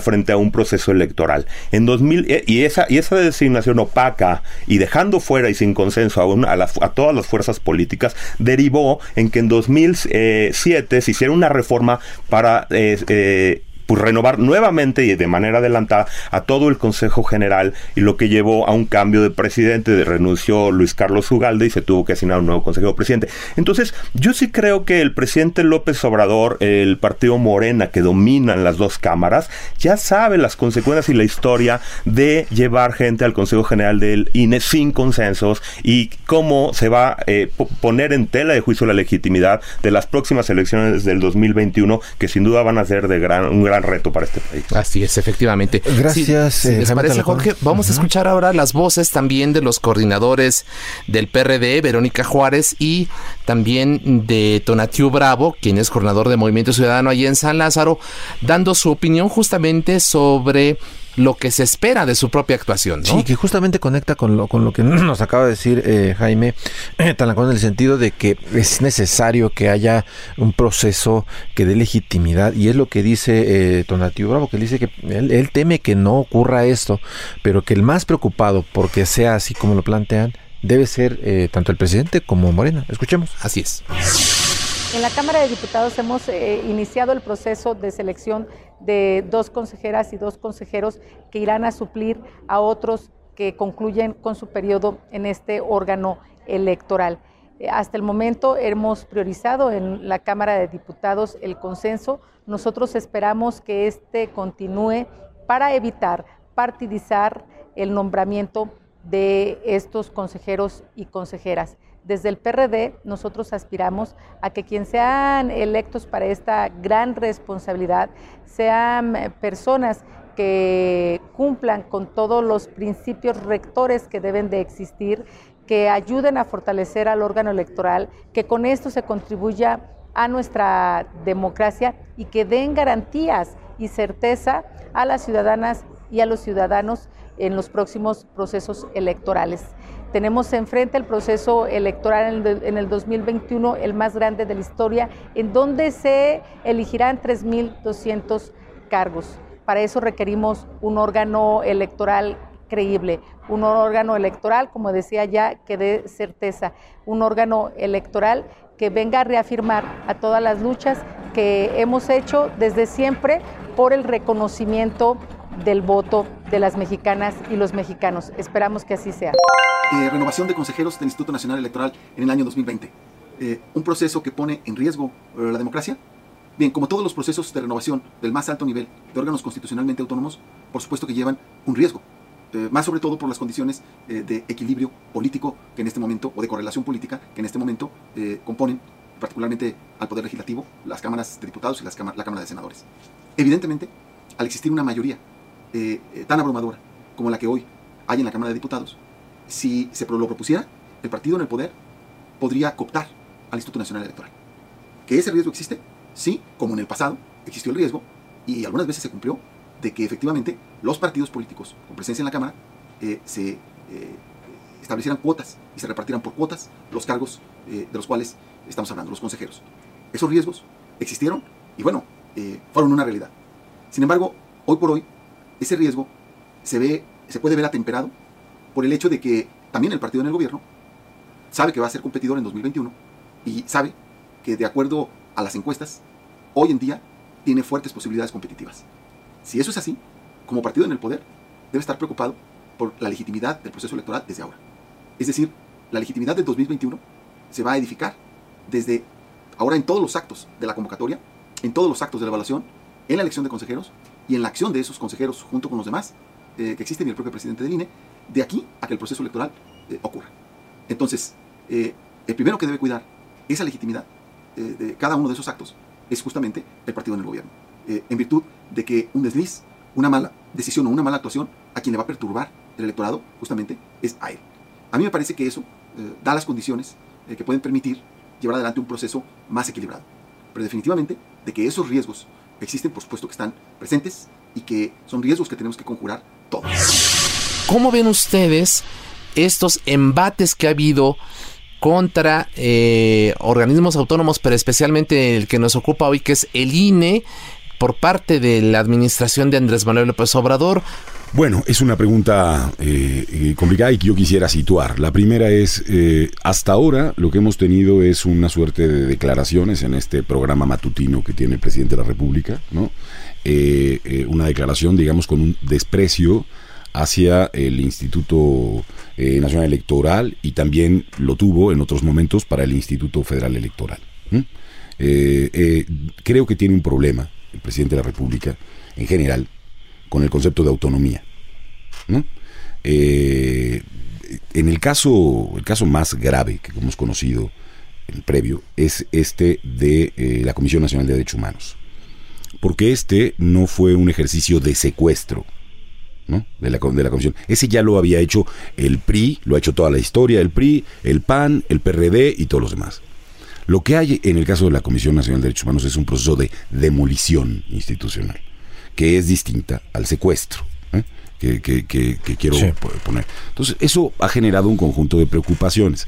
E: frente a un proceso electoral. En 2000, eh, y, esa, y esa designación opaca y dejando fuera y sin consenso a, a, todas las fuerzas políticas, derivó en que en 2007 se hiciera una reforma para eh, eh, pues renovar nuevamente y de manera adelantada a todo el Consejo General y lo que llevó a un cambio de presidente, renunció Luis Carlos Ugalde y se tuvo que asignar un nuevo consejero presidente. Entonces, yo sí creo que el presidente López Obrador, el partido Morena que dominan las dos cámaras, ya sabe las consecuencias y la historia de llevar gente al Consejo General del INE sin consensos y cómo se va a eh, poner en tela de juicio la legitimidad de las próximas elecciones del 2021 que sin duda van a ser de gran, un gran reto para este país.
A: Así es, efectivamente.
B: Gracias.
A: Eh, ¿Les parece, Jorge? Vamos a escuchar ahora las voces también de los coordinadores del PRD, Verónica Juárez, y también de Tonatiu Bravo, quien es coordinador de Movimiento Ciudadano allí en San Lázaro, dando su opinión justamente sobre lo que se espera de su propia actuación. ¿no?
B: Sí, que justamente conecta con lo, con lo que [CLEARS THROAT] nos acaba de decir eh, Jaime [CLEARS THROAT] eh, Talancón, en el sentido de que es necesario que haya un proceso que dé legitimidad, y es lo que dice eh, Tonatiu Bravo, que dice que él, él teme que no ocurra esto, pero que el más preocupado porque sea así como lo plantean, debe ser eh, tanto el presidente como Morena. Escuchemos.
A: Así es.
I: En la Cámara de Diputados hemos eh, iniciado el proceso de selección de dos consejeras y dos consejeros que irán a suplir a otros que concluyen con su periodo en este órgano electoral. Eh, hasta el momento hemos priorizado en la Cámara de Diputados el consenso. Nosotros esperamos que este continúe para evitar partidizar el nombramiento de estos consejeros y consejeras. Desde el PRD nosotros aspiramos a que quien sean electos para esta gran responsabilidad sean eh, personas que cumplan con todos los principios rectores que deben de existir, que ayuden a fortalecer al órgano electoral, que con esto se contribuya a nuestra democracia y que den garantías y certeza a las ciudadanas y a los ciudadanos en los próximos procesos electorales. Tenemos enfrente el proceso electoral en el, 2021, el más grande de la historia, en donde se elegirán 3.200 cargos. Para eso requerimos un órgano electoral creíble, un órgano electoral, como decía ya, que dé certeza, un órgano electoral que venga a reafirmar a todas las luchas que hemos hecho desde siempre por el reconocimiento del voto de las mexicanas y los mexicanos. Esperamos que así sea.
J: Eh, renovación de consejeros del Instituto Nacional Electoral en el año 2020. Eh, un proceso que pone en riesgo eh, la democracia. Bien, como todos los procesos de renovación del más alto nivel de órganos constitucionalmente autónomos, por supuesto que llevan un riesgo, más sobre todo por las condiciones de equilibrio político que en este momento, o de correlación política que en este momento componen particularmente al Poder Legislativo, las cámaras de diputados y las la Cámara de Senadores. Evidentemente, al existir una mayoría tan abrumadora como la que hoy hay en la Cámara de Diputados, si se lo propusiera, el partido en el poder podría cooptar al Instituto Nacional Electoral. ¿Que ese riesgo existe? Sí, como en el pasado existió el riesgo y algunas veces se cumplió de que efectivamente los partidos políticos con presencia en la Cámara eh, se eh, establecieran cuotas y se repartieran por cuotas los cargos eh, de los cuales estamos hablando, los consejeros. Esos riesgos existieron y bueno, fueron una realidad. Sin embargo, hoy por hoy, ese riesgo se, ve, se puede ver atemperado por el hecho de que también el partido en el gobierno sabe que va a ser competidor en 2021 y sabe que de acuerdo a las encuestas, hoy en día tiene fuertes posibilidades competitivas. Si eso es así, como partido en el poder, debe estar preocupado por la legitimidad del proceso electoral desde ahora. Es decir, la legitimidad del 2021 se va a edificar desde ahora en todos los actos de la convocatoria, en todos los actos de la evaluación, en la elección de consejeros y en la acción de esos consejeros junto con los demás eh, que existen y el propio presidente del INE, de aquí a que el proceso electoral eh, ocurra. Entonces, eh, el primero que debe cuidar esa legitimidad de cada uno de esos actos es justamente el partido en el gobierno, en virtud de que un desliz, una mala decisión o una mala actuación a quien le va a perturbar el electorado justamente es a él. A mí me parece que eso da las condiciones que pueden permitir llevar adelante un proceso más equilibrado. Pero definitivamente de que esos riesgos existen, por supuesto que están presentes y que son riesgos que tenemos que conjurar todos.
A: ¿Cómo ven ustedes estos embates que ha habido contra eh, organismos autónomos, pero especialmente el que nos ocupa hoy, que es el INE, por parte de la administración de Andrés Manuel López Obrador,
C: Bueno, es una pregunta eh, eh, complicada y que yo quisiera situar. La primera es, eh, hasta ahora lo que hemos tenido es una suerte de declaraciones en este programa matutino que tiene el presidente de la República, ¿no? una declaración, digamos, con un desprecio hacia el Instituto Nacional Electoral y también lo tuvo en otros momentos para el Instituto Federal Electoral. creo que tiene un problema el presidente de la República en general con el concepto de autonomía. Eh, en el caso, el caso más grave que hemos conocido en previo es este de eh, la Comisión Nacional de Derechos Humanos. Porque este no fue un ejercicio de secuestro ¿no? de, la, de la Comisión. Ese ya lo había hecho el PRI, lo ha hecho toda la historia, el PRI, el PAN, el PRD y todos los demás. Lo que hay en el caso de la Comisión Nacional de Derechos Humanos es un proceso de demolición institucional, que es distinta al secuestro que, quiero poner. Entonces, eso ha generado un conjunto de preocupaciones.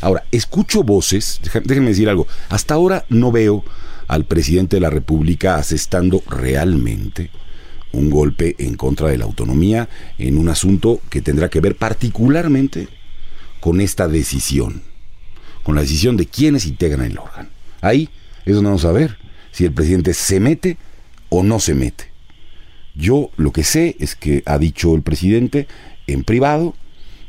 C: Ahora, escucho voces, déjenme decir algo, hasta ahora no veo al presidente de la República asestando realmente un golpe en contra de la autonomía en un asunto que tendrá que ver particularmente con esta decisión, con la decisión de quienes integran el órgano. Ahí es donde vamos a ver si el presidente se mete o no se mete. Yo lo que sé es que ha dicho el presidente en privado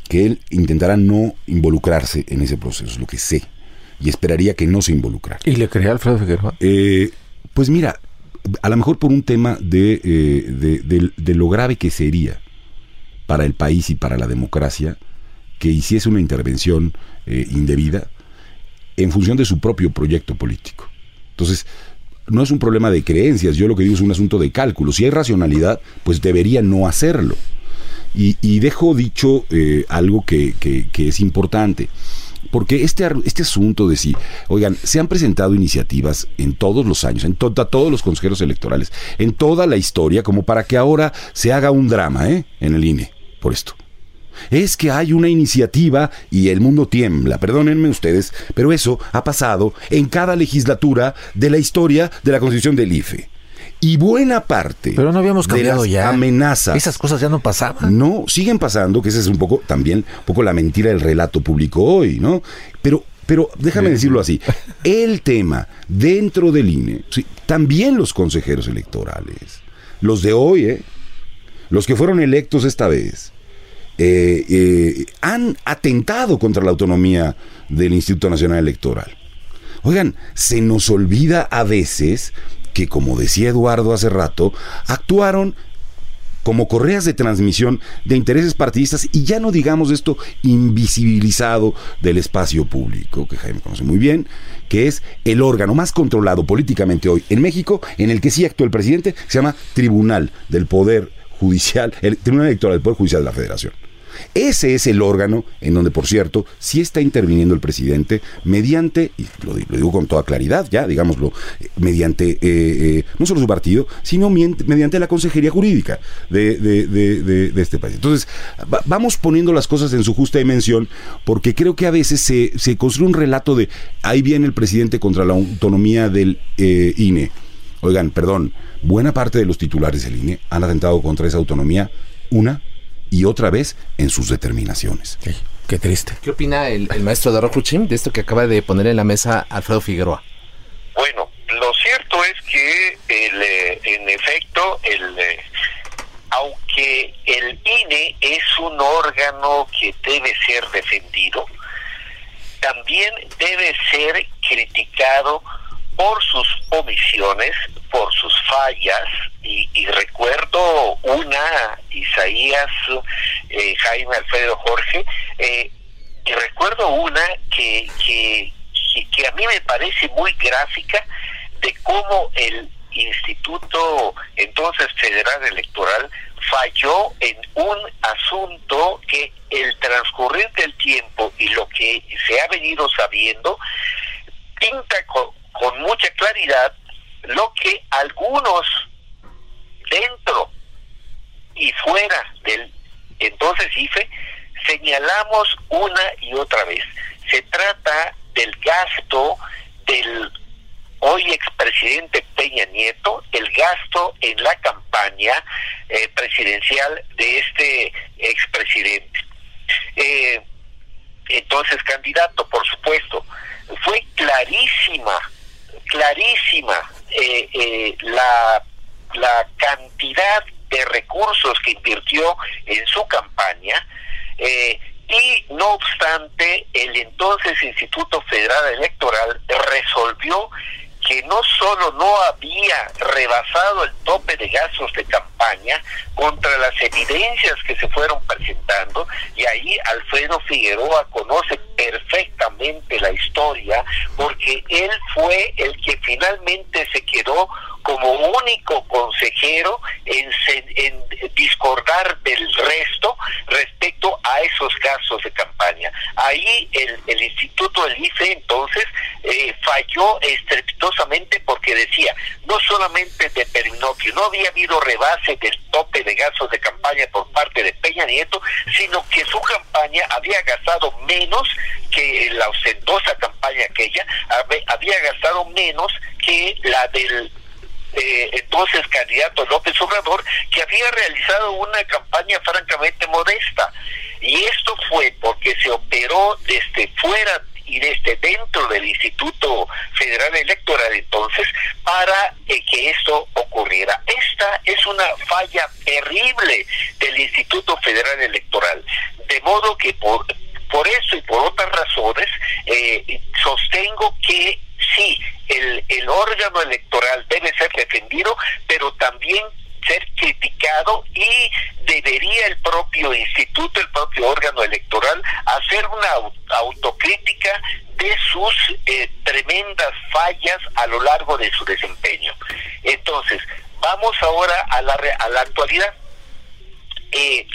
C: que él intentará no involucrarse en ese proceso, es lo que sé. Y esperaría que no se involucrara.
B: ¿Y le creía Alfredo Figueroa?
C: Eh, pues mira, a lo mejor por un tema de, eh, de, lo grave que sería para el país y para la democracia que hiciese una intervención eh, indebida en función de su propio proyecto político. Entonces, no es un problema de creencias, yo lo que digo es un asunto de cálculo. Si hay racionalidad, pues debería no hacerlo. Y, dejo dicho eh, algo que, es importante. Porque este, este asunto de si, oigan, se han presentado iniciativas en todos los años, en todos los consejeros electorales, en toda la historia, como para que ahora se haga un drama ¿eh? en el INE por esto es que hay una iniciativa y el mundo tiembla. Perdónenme ustedes, pero eso ha pasado en cada legislatura de la historia de la Constitución del IFE. Y buena parte
B: pero no habíamos cambiado
C: de
B: las ya.
C: amenazas.
B: Esas cosas ya no pasaban.
C: No, siguen pasando, que esa es un poco también un poco la mentira del relato público hoy, ¿no? Pero pero déjame decirlo así, el tema dentro del INE, también los consejeros electorales, los de hoy, ¿eh? los que fueron electos esta vez, eh, eh, han atentado contra la autonomía del Instituto Nacional Electoral. Oigan, se nos olvida a veces que, como decía Eduardo hace rato, actuaron como correas de transmisión de intereses partidistas y ya no digamos esto invisibilizado del espacio público, que Jaime conoce muy bien, que es el órgano más controlado políticamente hoy en México, en el que sí actúa el presidente, se llama Tribunal del Poder Judicial, el Tribunal Electoral del Poder Judicial de la Federación. Ese es el órgano en donde, por cierto, sí está interviniendo el presidente mediante, y lo, digo con toda claridad, ya, digámoslo, mediante eh, eh, no solo su partido, sino mediante la consejería jurídica de, este país. Entonces, vamos poniendo las cosas en su justa dimensión, porque creo que a veces se, construye un relato de ahí viene el presidente contra la autonomía del eh, INE. Oigan, perdón, buena parte de los titulares del INE han atentado contra esa autonomía una y otra vez en sus determinaciones.
B: qué triste.
A: ¿Qué opina el, maestro de Rokuchim de esto que acaba de poner en la mesa Alfredo Figueroa?
D: Bueno, lo cierto es que el, eh, en efecto, el, eh, aunque el INE es un órgano que debe ser defendido, también debe ser criticado por sus omisiones, por sus fallas, y, recuerdo una, Isaías, eh, Jaime, Alfredo, Jorge, eh, y recuerdo una que, que, que a mí me parece muy gráfica de cómo el Instituto entonces Federal Electoral falló en un asunto que el transcurrir del tiempo y lo que se ha venido sabiendo pinta con, con mucha claridad lo que algunos dentro y fuera del entonces IFE señalamos una y otra vez. Se trata del gasto del hoy expresidente Peña Nieto, el gasto en la campaña eh, presidencial de este expresidente. Eh, entonces, candidato, por supuesto, fue clarísima, clarísima eh, la, la cantidad de recursos que invirtió en su campaña. y no obstante, el entonces Instituto Federal Electoral resolvió que no solo no había rebasado el tope de gastos de campaña contra las evidencias que se fueron presentando, y ahí Alfredo Figueroa conoce perfectamente la historia, porque él fue el que finalmente se quedó como único consejero en, en, discordar del resto respecto a esos gastos de campaña. Ahí el, el Instituto del IFE entonces eh, falló estrepitosamente porque decía, no solamente determinó que no había habido rebase del tope de gastos de campaña por parte de Peña Nieto, sino que su campaña había gastado menos que la ostentosa campaña aquella, había gastado menos que la del eh, entonces candidato López Obrador, que había realizado una campaña francamente modesta. Y esto fue porque se operó desde fuera y desde dentro del Instituto Federal Electoral entonces para que esto ocurriera. Esta es una falla terrible del Instituto Federal Electoral. De modo que por, por eso y por otras razones eh, sostengo que sí, el, el órgano electoral debe ser defendido, pero también ser criticado y debería el propio instituto, el propio órgano electoral, hacer una autocrítica de sus eh, tremendas fallas a lo largo de su desempeño. Entonces, vamos ahora a la, a la actualidad. Eh,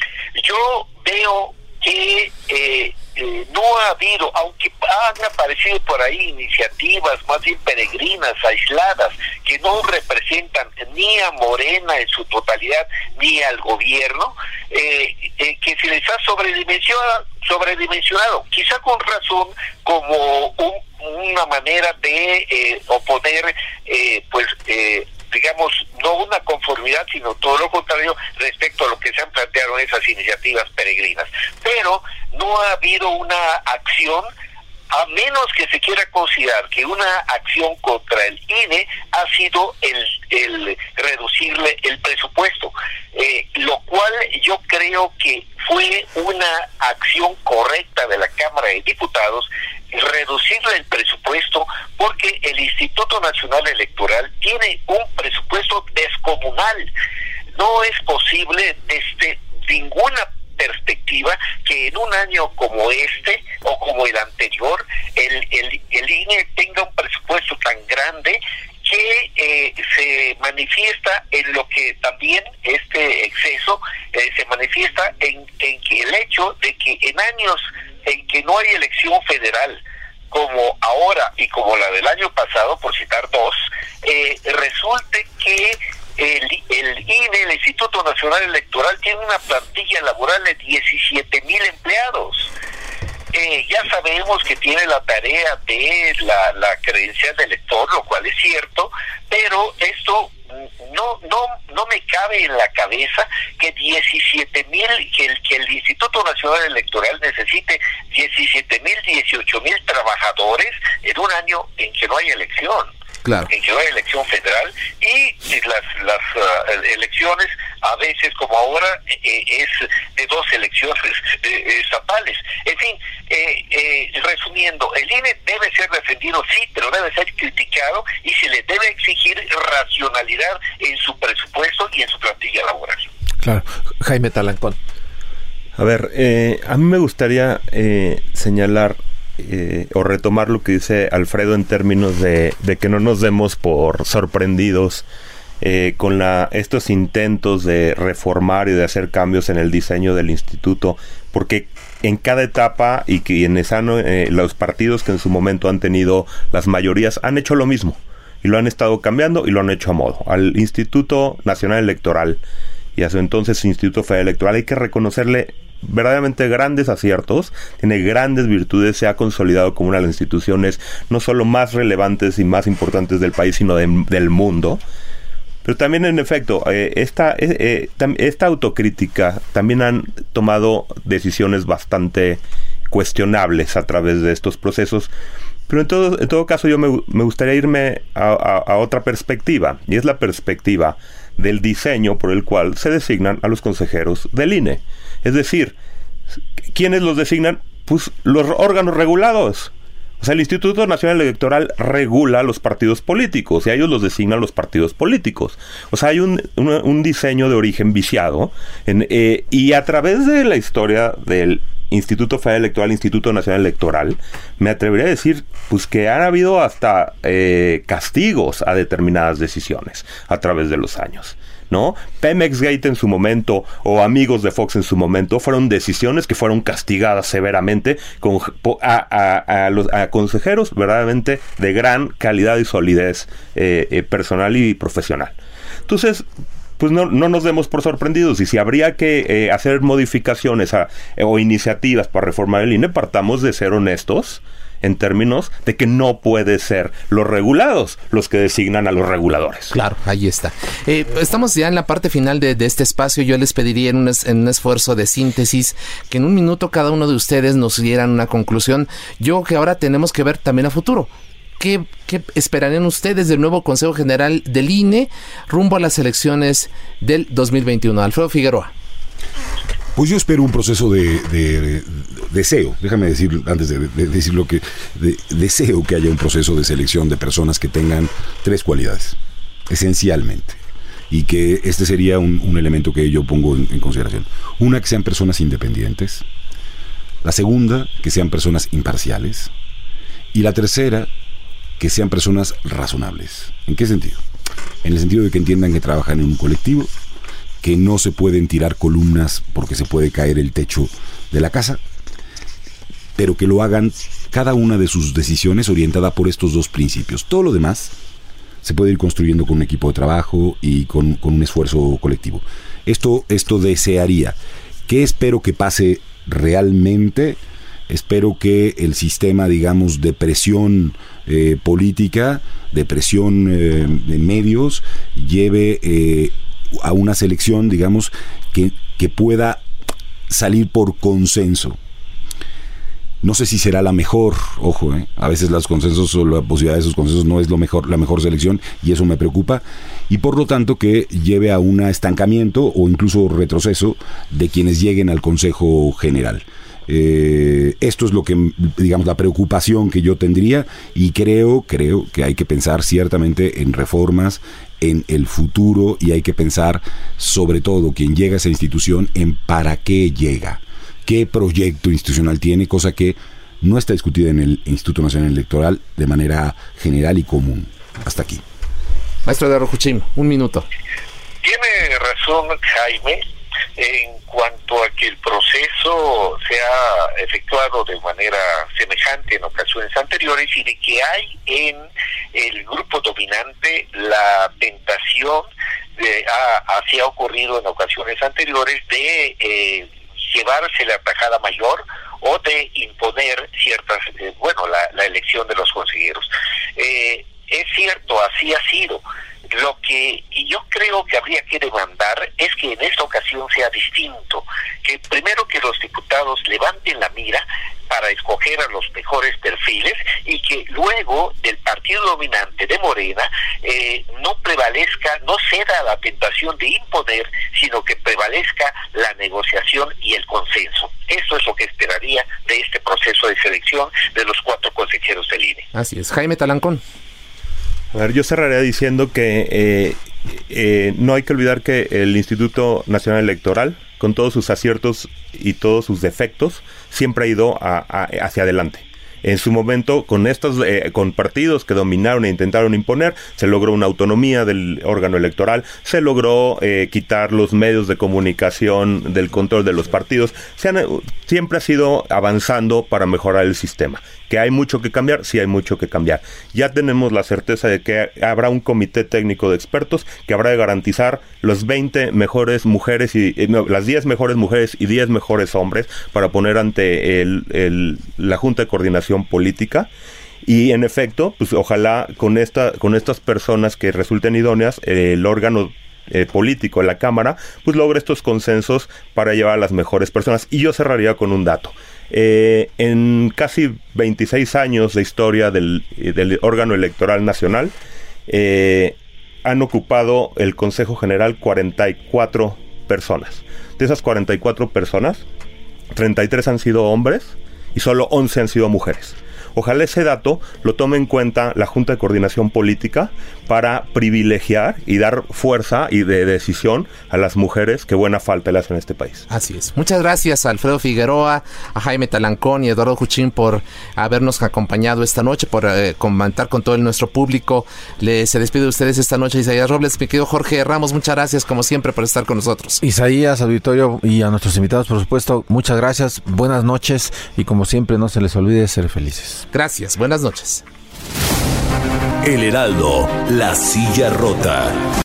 D: yo veo que eh, eh, no ha habido, aunque han aparecido por ahí iniciativas más bien peregrinas, aisladas, que no representan ni a Morena en su totalidad, ni al gobierno, eh, eh, que se les ha sobredimensionado, sobredimensionado, quizá con razón como una manera de oponer, pues, digamos, no sino todo lo contrario respecto a lo que se han planteado esas iniciativas peregrinas. Pero no ha habido una acción a menos que se quiera considerar que una acción contra el INE ha sido el, reducirle el presupuesto, eh, lo cual yo creo que fue una acción correcta de la Cámara de Diputados reducirle el presupuesto porque el Instituto Nacional Electoral tiene un presupuesto descomunal. No es posible desde ninguna perspectiva que en un año como este o como el anterior el, el, el INE tenga un presupuesto tan grande que eh, se manifiesta en lo que también este exceso eh, se manifiesta en, en que el hecho de que en años en que no hay elección federal como ahora y como la del año pasado, por citar dos, eh, resulte que el, el INE, el Instituto Nacional Electoral, tiene una plantilla laboral de 17 mil empleados. Eh, ya sabemos que tiene la tarea de la, la credencial de elector, lo cual es cierto, pero esto no no no me cabe en la cabeza que 17 mil que el que el Instituto Nacional Electoral necesite 17 mil 18 mil trabajadores en un año en que no hay elección
A: Claro.
D: en que no hay elección federal y las, las ah, elecciones a veces como ahora eh, es de dos elecciones eh, estatales. En fin, eh, resumiendo, el INE debe ser defendido, sí, pero debe ser criticado y se le debe exigir racionalidad en su presupuesto y en su plantilla laboral.
B: Claro. Jaime Talancón.
E: A ver, a mí me gustaría señalar eh, o retomar lo que dice Alfredo en términos de, que no nos demos por sorprendidos eh, con la, estos intentos de reformar y de hacer cambios en el diseño del instituto, porque en cada etapa y que en ESANO eh, los partidos que en su momento han tenido las mayorías han hecho lo mismo y lo han estado cambiando y lo han hecho a modo. Al Instituto Nacional Electoral y a su entonces Instituto Federal Electoral hay que reconocerle verdaderamente grandes aciertos, tiene grandes virtudes, se ha consolidado como una de las instituciones no solo más relevantes y más importantes del país, sino del mundo. Pero también, en efecto, eh, esta, eh, eh, esta autocrítica también han tomado decisiones bastante cuestionables a través de estos procesos. Pero en todo, en todo caso yo me, gustaría irme a, otra perspectiva, y es la perspectiva del diseño por el cual se designan a los consejeros del INE. Es decir, ¿quiénes los designan? Pues los órganos regulados. O sea, el Instituto Nacional Electoral regula los partidos políticos y a ellos los designan los partidos políticos. O sea, hay un, diseño de origen viciado eh, y a través de la historia del Instituto Federal Electoral, Instituto Nacional Electoral, me atrevería a decir pues que han habido hasta eh, castigos a determinadas decisiones a través de los años. Pemex Gate en su momento o amigos de Fox en su momento fueron decisiones que fueron castigadas severamente con, a, los consejeros verdaderamente de gran calidad y solidez eh, eh, personal y profesional. Entonces, pues no, no nos demos por sorprendidos. Y si habría que eh, hacer modificaciones o iniciativas para reformar el INE, partamos de ser honestos en términos de que no puede ser los regulados los que designan a los reguladores.
A: Claro, ahí está. Eh, estamos ya en la parte final de, este espacio. Yo les pediría en un, esfuerzo de síntesis que en un minuto cada uno de ustedes nos dieran una conclusión. Yo que ahora tenemos que ver también a futuro. ¿Qué, esperarían ustedes del nuevo Consejo General del INE rumbo a las elecciones del 2021? Alfredo Figueroa.
C: Pues yo espero un proceso de, deseo, déjame decir antes de, decir lo que deseo que haya un proceso de selección de personas que tengan tres cualidades, esencialmente, y que este sería un, elemento que yo pongo en consideración. Una, que sean personas independientes, la segunda, que sean personas imparciales, y la tercera, que sean personas razonables. ¿En qué sentido? En el sentido de que entiendan que trabajan en un colectivo, que no se pueden tirar columnas porque se puede caer el techo de la casa, pero que lo hagan cada una de sus decisiones orientada por estos dos principios. Todo lo demás se puede ir construyendo con un equipo de trabajo y con, un esfuerzo colectivo. Esto, esto desearía. ¿Qué espero que pase realmente? Espero que el sistema, digamos, de presión eh, política, de presión eh, de medios, lleve eh, a una selección, digamos, que, que pueda salir por consenso. No sé si será la mejor, ojo, a veces los consensos o la posibilidad de esos consensos no es lo mejor, la mejor selección y eso me preocupa y por lo tanto que lleve a un estancamiento o incluso retroceso de quienes lleguen al Consejo General. Eh, esto es lo que, digamos, la preocupación que yo tendría y creo, creo que hay que pensar ciertamente en reformas en el futuro y hay que pensar sobre todo quien llega a esa institución en para qué llega, qué proyecto institucional tiene, cosa que no está discutida en el Instituto Nacional Electoral de manera general y común. Hasta aquí.
A: Maestro de Rojuchim, un minuto.
D: Tiene razón Jaime en cuanto a que el proceso se ha efectuado de manera semejante en ocasiones anteriores y de que hay en el grupo dominante la tentación de, así ha ocurrido en ocasiones anteriores de eh, llevarse la tajada mayor o de imponer ciertas, eh, bueno, la, la, elección de los consejeros. Eh, es cierto, así ha sido. Lo que yo creo que habría que demandar es que en esta ocasión sea distinto, que primero que los diputados levanten la mira para escoger a los mejores perfiles y que luego del partido dominante de Morena eh, no prevalezca, no ceda a la tentación de imponer, sino que prevalezca la negociación y el consenso. Esto es lo que esperaría de este proceso de selección de los cuatro consejeros del INE.
A: Así es. Jaime Talancón.
E: A ver, yo cerraría diciendo que eh, eh, no hay que olvidar que el Instituto Nacional Electoral, con todos sus aciertos y todos sus defectos, siempre ha ido hacia adelante. En su momento, con estos, eh, con partidos que dominaron e intentaron imponer, se logró una autonomía del órgano electoral, se logró eh, quitar los medios de comunicación del control de los partidos. Se han, siempre ha sido avanzando para mejorar el sistema. Que hay mucho que cambiar, sí hay mucho que cambiar. Ya tenemos la certeza de que habrá un comité técnico de expertos que habrá de garantizar los 20 mejores mujeres y eh, las 10 mejores mujeres y 10 mejores hombres para poner ante el, la Junta de Coordinación Política. Y en efecto, pues ojalá con esta, con estas personas que resulten idóneas, el órgano eh, político la Cámara, pues logre estos consensos para llevar a las mejores personas. Y yo cerraría con un dato. Eh, en casi 26 años de historia del, del órgano electoral nacional, eh, han ocupado el Consejo General 44 personas. De esas 44 personas, 33 han sido hombres y solo 11 han sido mujeres. Ojalá ese dato lo tome en cuenta la Junta de Coordinación Política para privilegiar y dar fuerza y de decisión a las mujeres que buena falta le hacen a este país.
A: Así es. Muchas gracias a Alfredo Figueroa, a Jaime Talancón y Eduardo Juchín por habernos acompañado esta noche, por eh, comentar con todo nuestro público. Le, se despide de ustedes esta noche Isaías Robles, mi querido Jorge Ramos, muchas gracias como siempre por estar con nosotros.
B: Isaías, auditorio y a nuestros invitados, por supuesto, muchas gracias, buenas noches y como siempre no se les olvide ser felices.
A: Gracias, buenas noches.
H: El Heraldo, la silla rota.